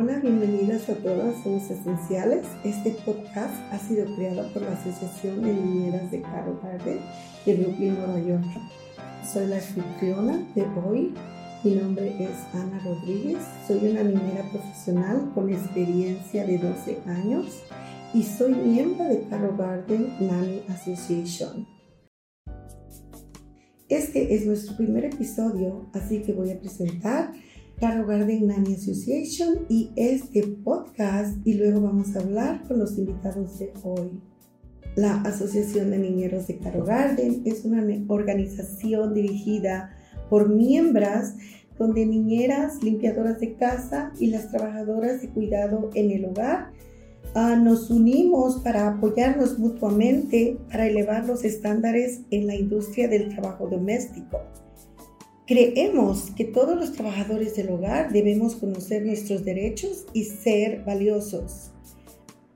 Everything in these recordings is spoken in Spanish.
Hola, bienvenidas a todas, somos esenciales. Este podcast ha sido creado por la Asociación de Niñeras de Caro Garden de Brooklyn, Nueva York. Soy la anfitriona de hoy. Mi nombre es Ana Rodríguez. Soy una niñera profesional con experiencia de 12 años y soy miembro de Caro Garden Nanny Association. Este es nuestro primer episodio, así que voy a presentar Caro Garden Nanny Association y este podcast y luego vamos a hablar con los invitados de hoy. La Asociación de Niñeros de Caro Garden es una organización dirigida por miembros donde niñeras, limpiadoras de casa y las trabajadoras de cuidado en el hogar uh, nos unimos para apoyarnos mutuamente para elevar los estándares en la industria del trabajo doméstico. Creemos que todos los trabajadores del hogar debemos conocer nuestros derechos y ser valiosos.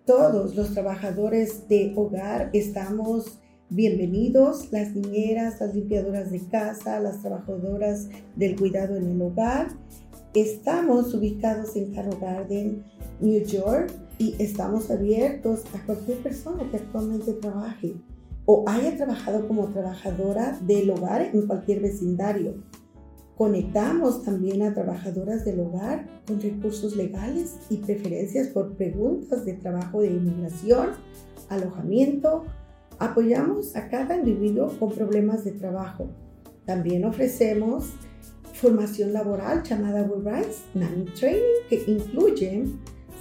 Todos los trabajadores de hogar estamos bienvenidos, las niñeras, las limpiadoras de casa, las trabajadoras del cuidado en el hogar. Estamos ubicados en Carroll Garden, New York, y estamos abiertos a cualquier persona que actualmente trabaje o haya trabajado como trabajadora del hogar en cualquier vecindario. Conectamos también a trabajadoras del hogar con recursos legales y preferencias por preguntas de trabajo de inmigración, alojamiento. Apoyamos a cada individuo con problemas de trabajo. También ofrecemos formación laboral llamada We Rise Nanny Training que incluye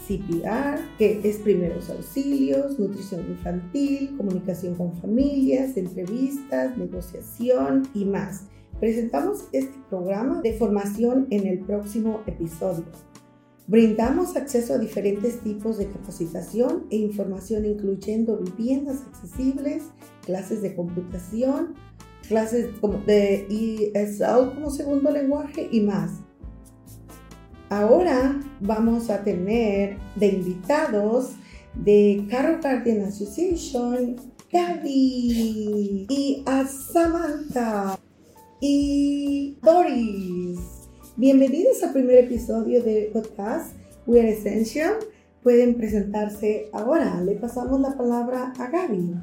CPR, que es primeros auxilios, nutrición infantil, comunicación con familias, entrevistas, negociación y más. Presentamos este programa de formación en el próximo episodio. Brindamos acceso a diferentes tipos de capacitación e información incluyendo viviendas accesibles, clases de computación, clases de ESL como segundo lenguaje y más. Ahora vamos a tener de invitados de Carol Guardian Association, Gaby y a Samantha y Doris. Bienvenidos al primer episodio del podcast We Are Essential. Pueden presentarse ahora. Le pasamos la palabra a Gaby.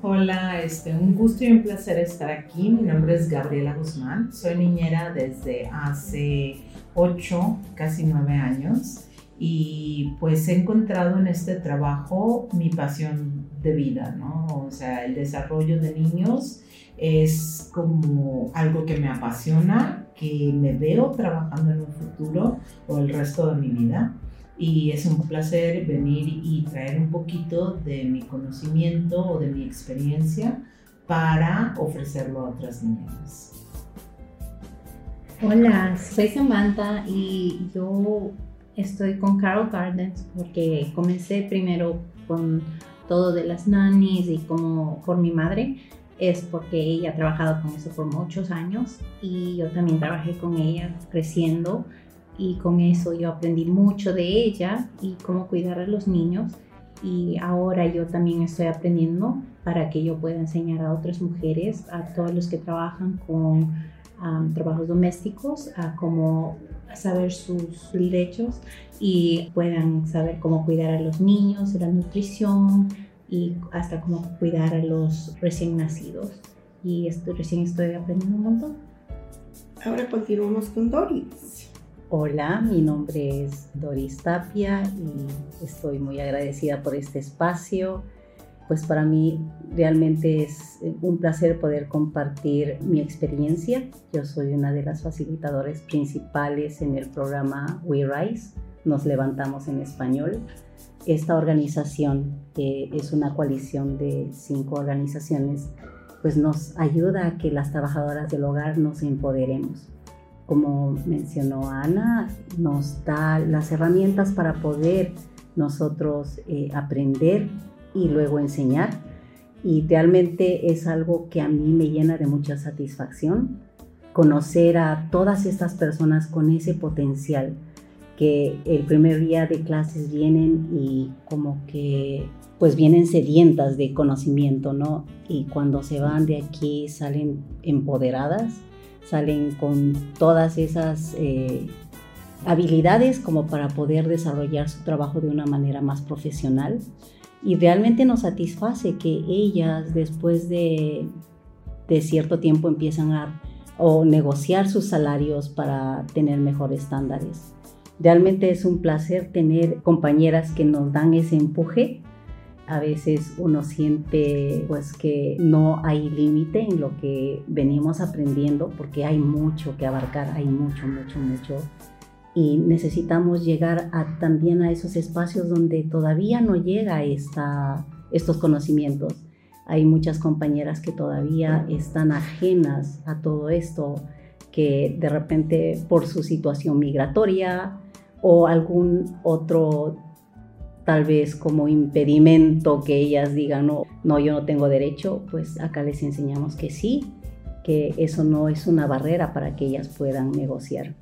Hola, este, un gusto y un placer estar aquí. Mi nombre es Gabriela Guzmán. Soy niñera desde hace 8, casi 9 años. Y pues he encontrado en este trabajo mi pasión de vida, ¿no? O sea, el desarrollo de niños es como algo que me apasiona, que me veo trabajando en un futuro o el resto de mi vida. Y es un placer venir y traer un poquito de mi conocimiento o de mi experiencia para ofrecerlo a otras niñas. Hola, soy Samantha y yo estoy con Carol Gardens porque comencé primero con todo de las nannies y como por mi madre, es porque ella ha trabajado con eso por muchos años y yo también trabajé con ella creciendo y con eso yo aprendí mucho de ella y cómo cuidar a los niños. Y ahora yo también estoy aprendiendo para que yo pueda enseñar a otras mujeres, a todos los que trabajan con trabajos domésticos, a cómo saber sus derechos y puedan saber cómo cuidar a los niños, la nutrición, y hasta cómo cuidar a los recién nacidos. Y esto, recién estoy aprendiendo un montón. Ahora continuamos con Doris. Hola, mi nombre es Doris Tapia y estoy muy agradecida por este espacio. Pues para mí realmente es un placer poder compartir mi experiencia. Yo soy una de las facilitadoras principales en el programa We Rise, Nos Levantamos en Español esta organización, que es una coalición de cinco organizaciones, pues nos ayuda a que las trabajadoras del hogar nos empoderemos. Como mencionó Ana, nos da las herramientas para poder nosotros eh, aprender y luego enseñar. Y realmente es algo que a mí me llena de mucha satisfacción conocer a todas estas personas con ese potencial que el primer día de clases vienen y como que pues vienen sedientas de conocimiento, ¿no? Y cuando se van de aquí salen empoderadas, salen con todas esas eh, habilidades como para poder desarrollar su trabajo de una manera más profesional. Y realmente nos satisface que ellas después de, de cierto tiempo empiezan a o negociar sus salarios para tener mejores estándares. Realmente es un placer tener compañeras que nos dan ese empuje. A veces uno siente pues que no hay límite en lo que venimos aprendiendo porque hay mucho que abarcar, hay mucho, mucho, mucho. Y necesitamos llegar a, también a esos espacios donde todavía no llega esta, estos conocimientos. Hay muchas compañeras que todavía están ajenas a todo esto, que de repente por su situación migratoria o algún otro tal vez como impedimento que ellas digan, no, no, yo no tengo derecho, pues acá les enseñamos que sí, que eso no es una barrera para que ellas puedan negociar.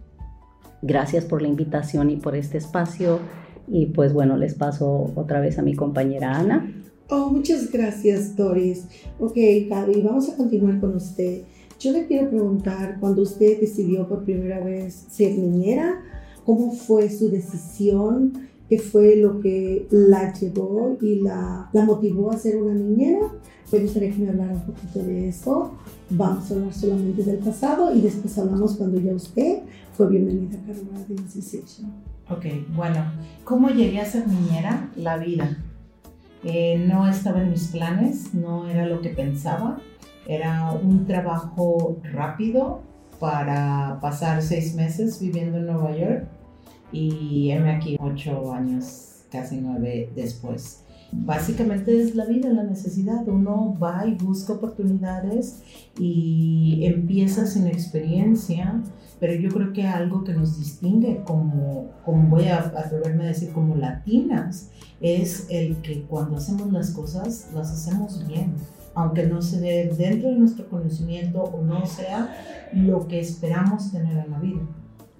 Gracias por la invitación y por este espacio. Y pues bueno, les paso otra vez a mi compañera Ana. Oh, muchas gracias, Doris. Ok, Gaby, vamos a continuar con usted. Yo le quiero preguntar, cuando usted decidió por primera vez ser niñera, ¿cómo fue su decisión? ¿Qué fue lo que la llevó y la, la motivó a ser una niñera? Me gustaría que me hablara un poquito de eso. Vamos a hablar solamente del pasado y después hablamos cuando ya usted fue bienvenida a Carolina de Association. Ok, bueno, ¿cómo llegué a ser niñera? La vida eh, no estaba en mis planes, no era lo que pensaba. Era un trabajo rápido para pasar seis meses viviendo en Nueva York y heme aquí ocho años, casi nueve después. Básicamente es la vida, la necesidad. Uno va y busca oportunidades y empieza sin experiencia pero yo creo que algo que nos distingue como, como voy a atreverme a decir, como latinas, es el que cuando hacemos las cosas, las hacemos bien, aunque no se dé dentro de nuestro conocimiento o no sea lo que esperamos tener en la vida.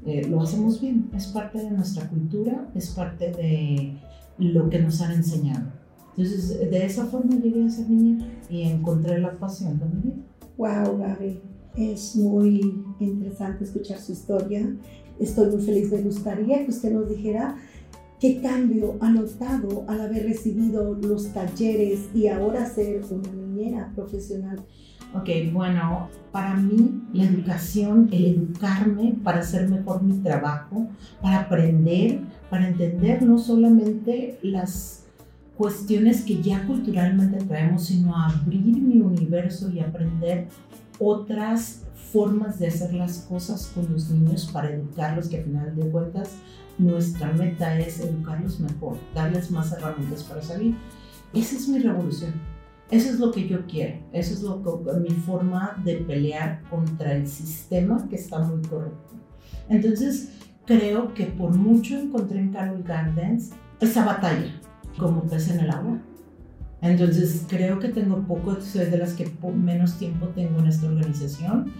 Eh, lo hacemos bien, es parte de nuestra cultura, es parte de lo que nos han enseñado. Entonces, de esa forma llegué a ser niña y encontré la pasión de mi vida. Wow, Gaby. Es muy interesante escuchar su historia. Estoy muy feliz. Me gustaría que usted nos dijera qué cambio ha notado al haber recibido los talleres y ahora ser una niñera profesional. Ok, bueno, para mí la educación, el educarme para hacer mejor mi trabajo, para aprender, para entender no solamente las cuestiones que ya culturalmente traemos, sino abrir mi universo y aprender otras formas de hacer las cosas con los niños para educarlos, que al final de cuentas nuestra meta es educarlos mejor, darles más herramientas para salir. Esa es mi revolución. Eso es lo que yo quiero. Eso es lo que, mi forma de pelear contra el sistema que está muy corrupto. Entonces, creo que por mucho encontré en Carol Gardens esa batalla como pez en el agua entonces creo que tengo poco, soy de las que menos tiempo tengo en esta organización,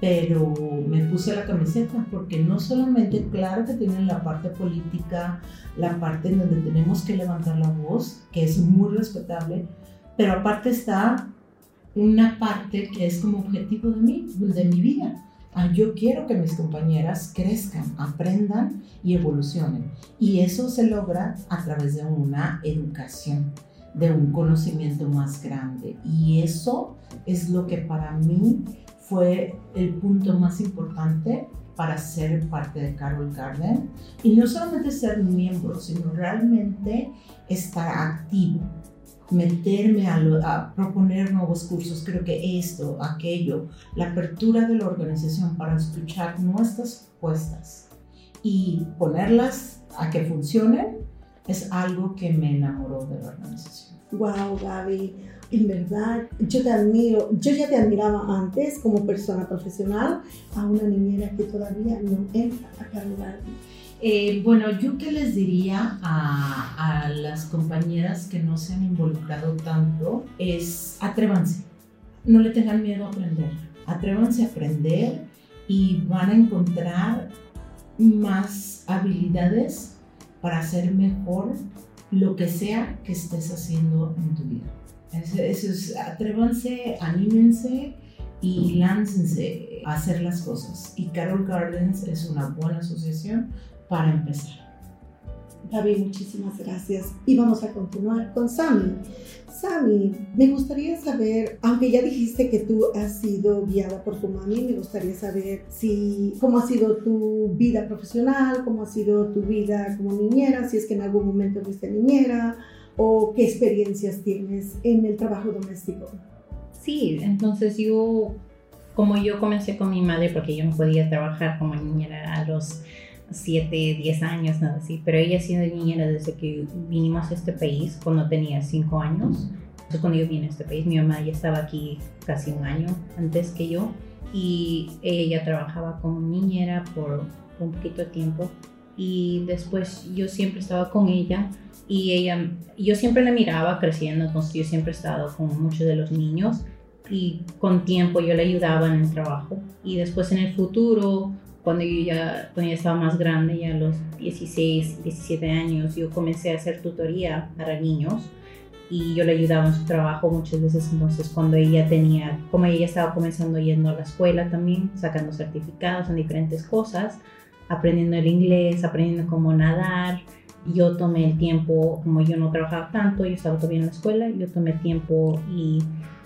pero me puse la camiseta porque no solamente, claro que tienen la parte política, la parte en donde tenemos que levantar la voz, que es muy respetable, pero aparte está una parte que es como objetivo de mí, de mi vida. Ah, yo quiero que mis compañeras crezcan, aprendan y evolucionen. Y eso se logra a través de una educación de un conocimiento más grande. Y eso es lo que para mí fue el punto más importante para ser parte de Carol Garden. Y no solamente ser miembro, sino realmente estar activo, meterme a, a, proponer nuevos cursos. Creo que esto, aquello, la apertura de la organización para escuchar nuestras propuestas y ponerlas a que funcionen es algo que me enamoró de la organización. Wow, Gaby, en verdad, yo te admiro, yo ya te admiraba antes como persona profesional a una niñera que todavía no entra a cargar. Eh, bueno, yo qué les diría a, a las compañeras que no se han involucrado tanto es atrévanse, no le tengan miedo a aprender, atrévanse a aprender y van a encontrar más habilidades para hacer mejor lo que sea que estés haciendo en tu vida. Eso, es, atrévanse, anímense y láncense a hacer las cosas. Y Carol Gardens es una buena asociación para empezar. David, muchísimas gracias. Y vamos a continuar con Sami. Sami, me gustaría saber, aunque ya dijiste que tú has sido guiada por tu mami, me gustaría saber si cómo ha sido tu vida profesional, cómo ha sido tu vida como niñera, si es que en algún momento fuiste niñera o qué experiencias tienes en el trabajo doméstico. Sí, entonces yo, como yo comencé con mi madre porque yo no podía trabajar como niñera a los 7, 10 años, nada así, pero ella ha sido niñera desde que vinimos a este país, cuando tenía 5 años. Entonces cuando yo vine a este país, mi mamá ya estaba aquí casi un año antes que yo y ella trabajaba como niñera por, un poquito de tiempo y después yo siempre estaba con ella y ella, yo siempre la miraba creciendo, entonces yo siempre he estado con muchos de los niños y con tiempo yo le ayudaba en el trabajo y después en el futuro cuando yo ya, cuando ya estaba más grande, ya a los 16, 17 años, yo comencé a hacer tutoría para niños y yo le ayudaba en su trabajo muchas veces. Entonces, cuando ella tenía, como ella estaba comenzando yendo a la escuela también, sacando certificados en diferentes cosas, aprendiendo el inglés, aprendiendo cómo nadar, yo tomé el tiempo, como yo no trabajaba tanto, yo estaba todavía en la escuela, yo tomé tiempo y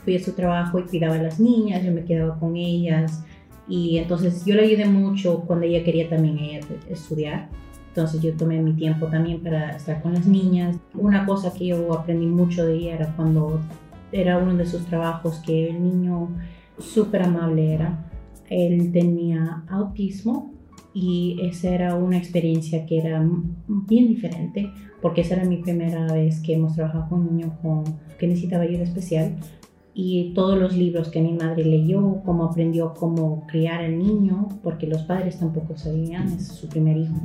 fui a su trabajo y cuidaba a las niñas, yo me quedaba con ellas y entonces yo le ayudé mucho cuando ella quería también ella estudiar. Entonces yo tomé mi tiempo también para estar con las niñas. Una cosa que yo aprendí mucho de ella era cuando era uno de sus trabajos que el niño súper amable era. Él tenía autismo y esa era una experiencia que era bien diferente porque esa era mi primera vez que hemos trabajado con un niño con, que necesitaba ayuda especial y todos los libros que mi madre leyó, cómo aprendió cómo criar al niño, porque los padres tampoco sabían, es su primer hijo.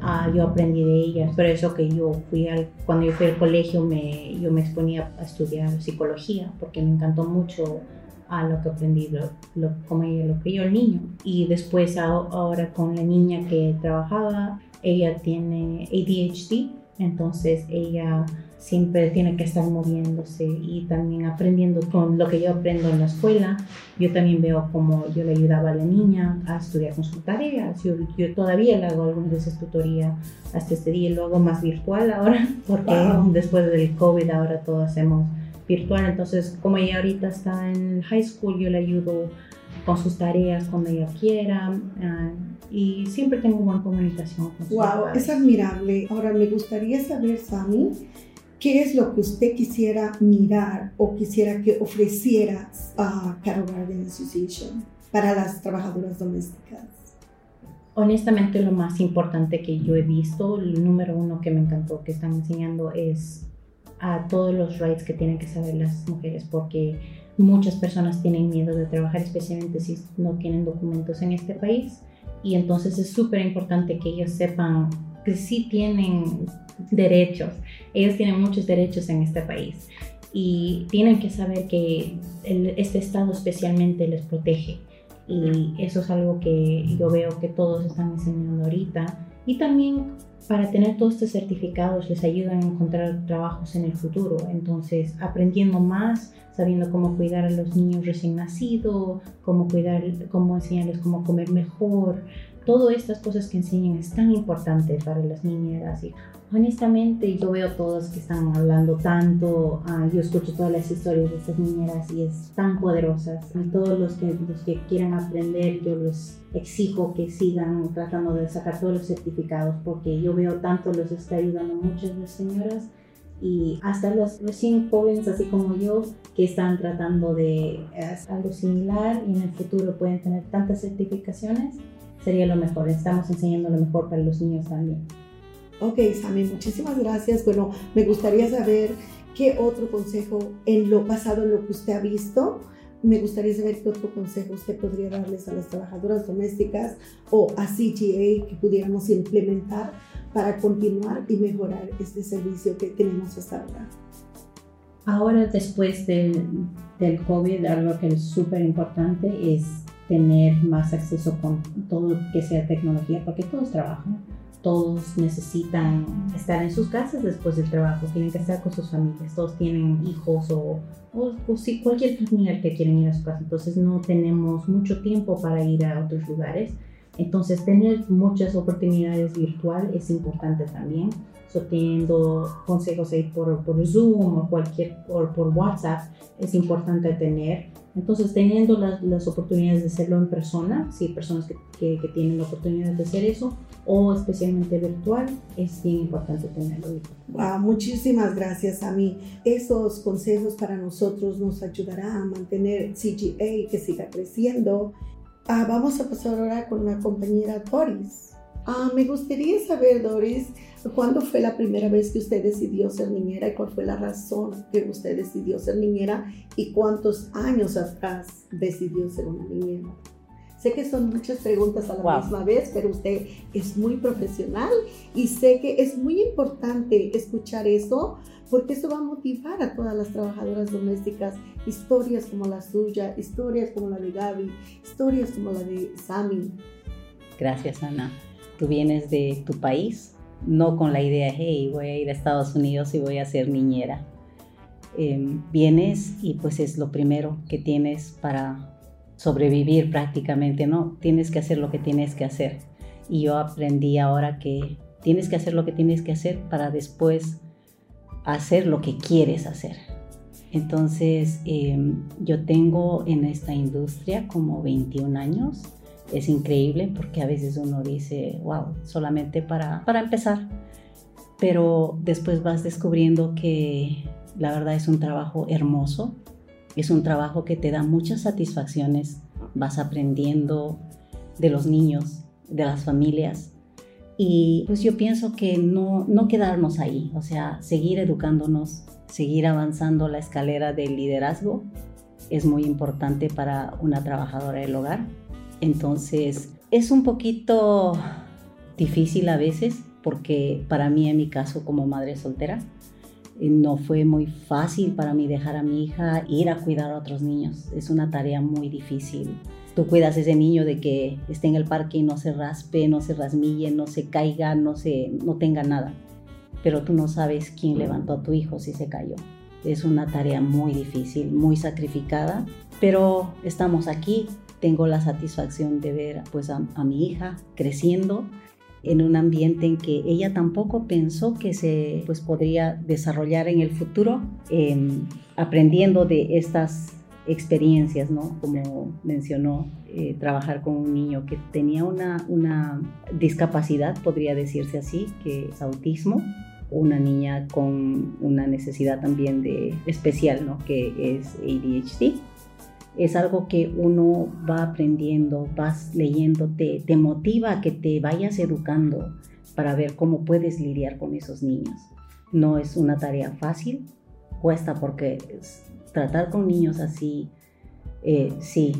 Ah, yo aprendí de ellas, por eso que yo fui al, cuando yo fui al colegio me, yo me exponía a estudiar psicología, porque me encantó mucho a lo que aprendí, lo, lo, cómo ella lo crió el niño. Y después ahora con la niña que trabajaba, ella tiene ADHD, entonces ella siempre tiene que estar moviéndose y también aprendiendo con lo que yo aprendo en la escuela. Yo también veo cómo yo le ayudaba a la niña a estudiar con sus tareas. Yo, yo todavía le hago algunas veces tutoría hasta este día, lo hago más virtual ahora, porque después del COVID ahora todo hacemos virtual. Entonces, como ella ahorita está en high school, yo le ayudo con sus tareas cuando ella quiera. Ah, y siempre tengo buena comunicación con Wow, es admirable. Ahora me gustaría saber, Sami, ¿qué es lo que usted quisiera mirar o quisiera que ofreciera a Carol Garden Association para las trabajadoras domésticas? Honestamente, lo más importante que yo he visto, el número uno que me encantó que están enseñando es a todos los rights que tienen que saber las mujeres, porque muchas personas tienen miedo de trabajar, especialmente si no tienen documentos en este país y entonces es súper importante que ellos sepan que sí tienen derechos. Ellos tienen muchos derechos en este país y tienen que saber que este estado especialmente les protege. Y eso es algo que yo veo que todos están enseñando ahorita. Y también para tener todos estos certificados les ayudan a encontrar trabajos en el futuro. Entonces, aprendiendo más, sabiendo cómo cuidar a los niños recién nacidos, cómo cuidar, cómo enseñarles cómo comer mejor. Todas estas cosas que enseñan es tan importante para las niñeras y honestamente yo veo todos que están hablando tanto, ah, yo escucho todas las historias de estas niñeras y es tan poderosas y todos los que, los que quieran aprender yo les exijo que sigan tratando de sacar todos los certificados porque yo veo tanto los está ayudando muchas las señoras y hasta los recién jóvenes, así como yo, que están tratando de hacer algo similar y en el futuro pueden tener tantas certificaciones, sería lo mejor. Estamos enseñando lo mejor para los niños también. Ok, Sami, muchísimas gracias. Bueno, me gustaría saber qué otro consejo en lo pasado, en lo que usted ha visto, me gustaría saber qué otro consejo usted podría darles a las trabajadoras domésticas o a CGA que pudiéramos implementar para continuar y mejorar este servicio que tenemos hasta ahora. Ahora, después del, del COVID, algo que es súper importante es tener más acceso con todo que sea tecnología, porque todos trabajan, todos necesitan estar en sus casas después del trabajo, tienen que estar con sus familias, todos tienen hijos o, o, cualquier familiar que quieren ir a su casa, entonces no tenemos mucho tiempo para ir a otros lugares Entonces, tener muchas oportunidades virtual es importante también. So, teniendo consejos ahí por, por Zoom o cualquier, por, por WhatsApp, es importante tener. Entonces, teniendo las, las oportunidades de hacerlo en persona, sí, personas que, que, que, tienen la oportunidad de hacer eso, o especialmente virtual, es bien importante tenerlo. Wow, muchísimas gracias a mí. Esos consejos para nosotros nos ayudará a mantener CGA que siga creciendo. Ah, vamos a pasar ahora con la compañera Doris. Ah, me gustaría saber, Doris, ¿Cuándo fue la primera vez que usted decidió ser niñera y cuál fue la razón que usted decidió ser niñera y cuántos años atrás decidió ser una niñera? Sé que son muchas preguntas a la wow. misma vez, pero usted es muy profesional y sé que es muy importante escuchar eso porque eso va a motivar a todas las trabajadoras domésticas, historias como la suya, historias como la de Gaby, historias como la de Sammy. Gracias, Ana. Tú vienes de tu país, no con la idea, hey, voy a ir a Estados Unidos y voy a ser niñera. Eh, vienes y pues es lo primero que tienes para sobrevivir prácticamente, ¿no? Tienes que hacer lo que tienes que hacer. Y yo aprendí ahora que tienes que hacer lo que tienes que hacer para después hacer lo que quieres hacer. Entonces, eh, yo tengo en esta industria como 21 años es increíble porque a veces uno dice, wow, solamente para, para empezar. Pero después vas descubriendo que la verdad es un trabajo hermoso, es un trabajo que te da muchas satisfacciones, vas aprendiendo de los niños, de las familias. Y pues yo pienso que no, no quedarnos ahí, o sea, seguir educándonos, seguir avanzando la escalera del liderazgo es muy importante para una trabajadora del hogar entonces, es un poquito difícil a veces porque para mí, en mi caso, como madre soltera, eh, no fue muy fácil para mí dejar a mi hija ir a cuidar a otros niños. Es una tarea muy difícil. Tú cuidas a ese niño de que esté en el parque y no se raspe, no se rasmille, no se caiga, no, se, no tenga nada. Pero tú no sabes quién levantó a tu hijo si se cayó. Es una tarea muy difícil, muy sacrificada, pero estamos aquí tengo la satisfacción de ver pues a, mi hija creciendo en un ambiente en que ella tampoco pensó que se pues podría desarrollar en el futuro eh, aprendiendo de estas experiencias, ¿no? Como mencionó, eh, trabajar con un niño que tenía una, una discapacidad, podría decirse así, que es autismo, una niña con una necesidad también de especial, ¿no? Que es ADHD es algo que uno va aprendiendo, vas leyendo, te, te motiva a que te vayas educando para ver cómo puedes lidiar con esos niños. No es una tarea fácil, cuesta porque tratar con niños así, eh, sí,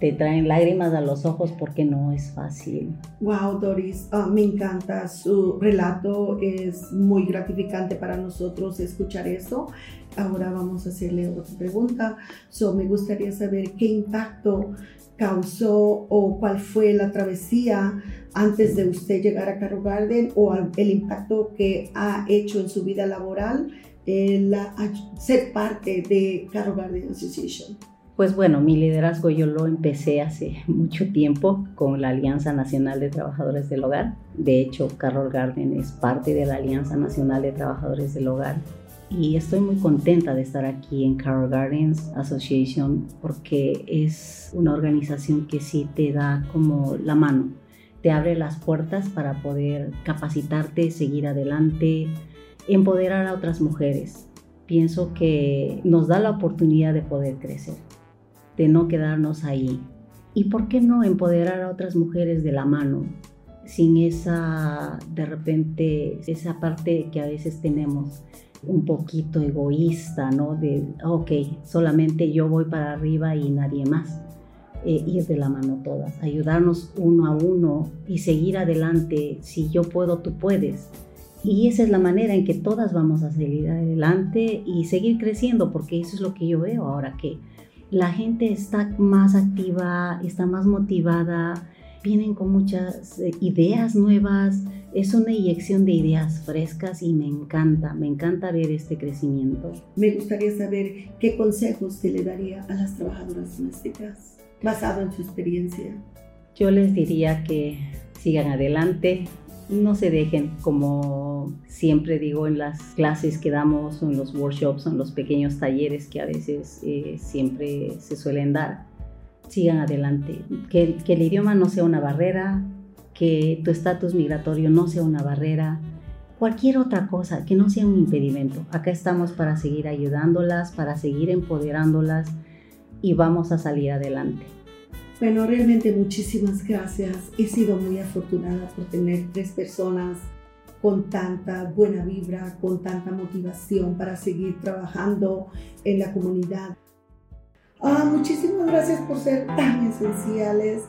te traen lágrimas a los ojos porque no es fácil. Wow, Doris, uh, me encanta su relato, es muy gratificante para nosotros escuchar eso. Ahora vamos a hacerle otra pregunta. So, me gustaría saber qué impacto causó o cuál fue la travesía antes de usted llegar a Carro Garden o el impacto que ha hecho en su vida laboral el ser parte de Carro Garden Association. Pues bueno, mi liderazgo yo lo empecé hace mucho tiempo con la Alianza Nacional de Trabajadores del Hogar. De hecho, Carol Garden es parte de la Alianza Nacional de Trabajadores del Hogar. Y estoy muy contenta de estar aquí en Carol Gardens Association porque es una organización que sí te da como la mano, te abre las puertas para poder capacitarte, seguir adelante, empoderar a otras mujeres. Pienso que nos da la oportunidad de poder crecer de no quedarnos ahí. ¿Y por qué no empoderar a otras mujeres de la mano? Sin esa, de repente, esa parte que a veces tenemos un poquito egoísta, ¿no? De, ok, solamente yo voy para arriba y nadie más. Eh, ir de la mano todas, ayudarnos uno a uno y seguir adelante. Si yo puedo, tú puedes. Y esa es la manera en que todas vamos a seguir adelante y seguir creciendo, porque eso es lo que yo veo ahora, que la gente está más activa, está más motivada, vienen con muchas eh, ideas nuevas, es una inyección de ideas frescas y me encanta, me encanta ver este crecimiento. Me gustaría saber qué consejos se le daría a las trabajadoras domésticas basado en su experiencia. Yo les diría que sigan adelante, no se dejen, como siempre digo en las clases que damos, en los workshops, en los pequeños talleres que a veces eh, siempre se suelen dar. Sigan adelante, que, que el idioma no sea una barrera, que tu estatus migratorio no sea una barrera, cualquier otra cosa que no sea un impedimento. Acá estamos para seguir ayudándolas, para seguir empoderándolas y vamos a salir adelante. Bueno, realmente muchísimas gracias. He sido muy afortunada por tener tres personas con tanta buena vibra, con tanta motivación para seguir trabajando en la comunidad. Ah, muchísimas gracias por ser tan esenciales.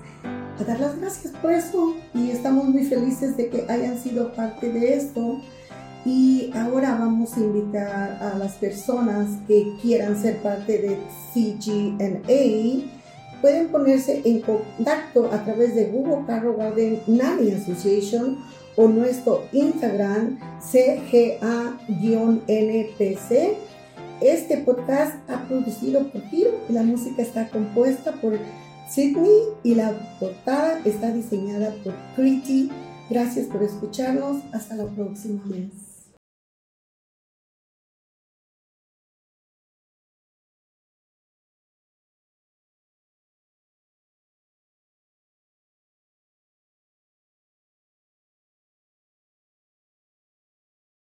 A dar las gracias por eso y estamos muy felices de que hayan sido parte de esto. Y ahora vamos a invitar a las personas que quieran ser parte de CGNA pueden ponerse en contacto a través de Google Carro Garden Nanny Association o nuestro Instagram CGA-NPC. Este podcast ha producido por Giro y la música está compuesta por Sydney y la portada está diseñada por Criti. Gracias por escucharnos. Hasta la próxima vez.